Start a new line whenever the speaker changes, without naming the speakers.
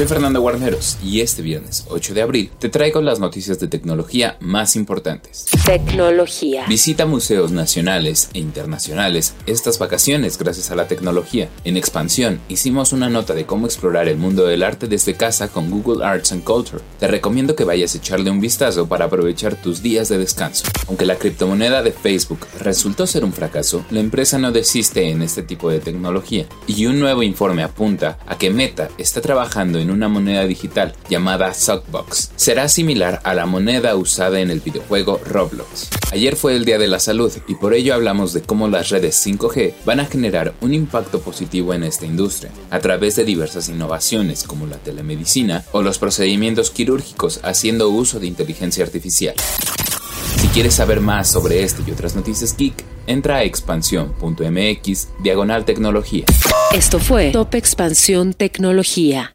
Soy Fernando Guarneros y este viernes 8 de abril te traigo las noticias de tecnología más importantes.
Tecnología.
Visita museos nacionales e internacionales estas vacaciones gracias a la tecnología. En expansión hicimos una nota de cómo explorar el mundo del arte desde casa con Google Arts and Culture. Te recomiendo que vayas a echarle un vistazo para aprovechar tus días de descanso. Aunque la criptomoneda de Facebook resultó ser un fracaso, la empresa no desiste en este tipo de tecnología y un nuevo informe apunta a que Meta está trabajando en una moneda digital llamada Sockbox. Será similar a la moneda usada en el videojuego Roblox. Ayer fue el Día de la Salud y por ello hablamos de cómo las redes 5G van a generar un impacto positivo en esta industria, a través de diversas innovaciones como la telemedicina o los procedimientos quirúrgicos haciendo uso de inteligencia artificial. Si quieres saber más sobre este y otras noticias geek, entra a expansión.mx diagonal tecnología.
Esto fue Top Expansión Tecnología.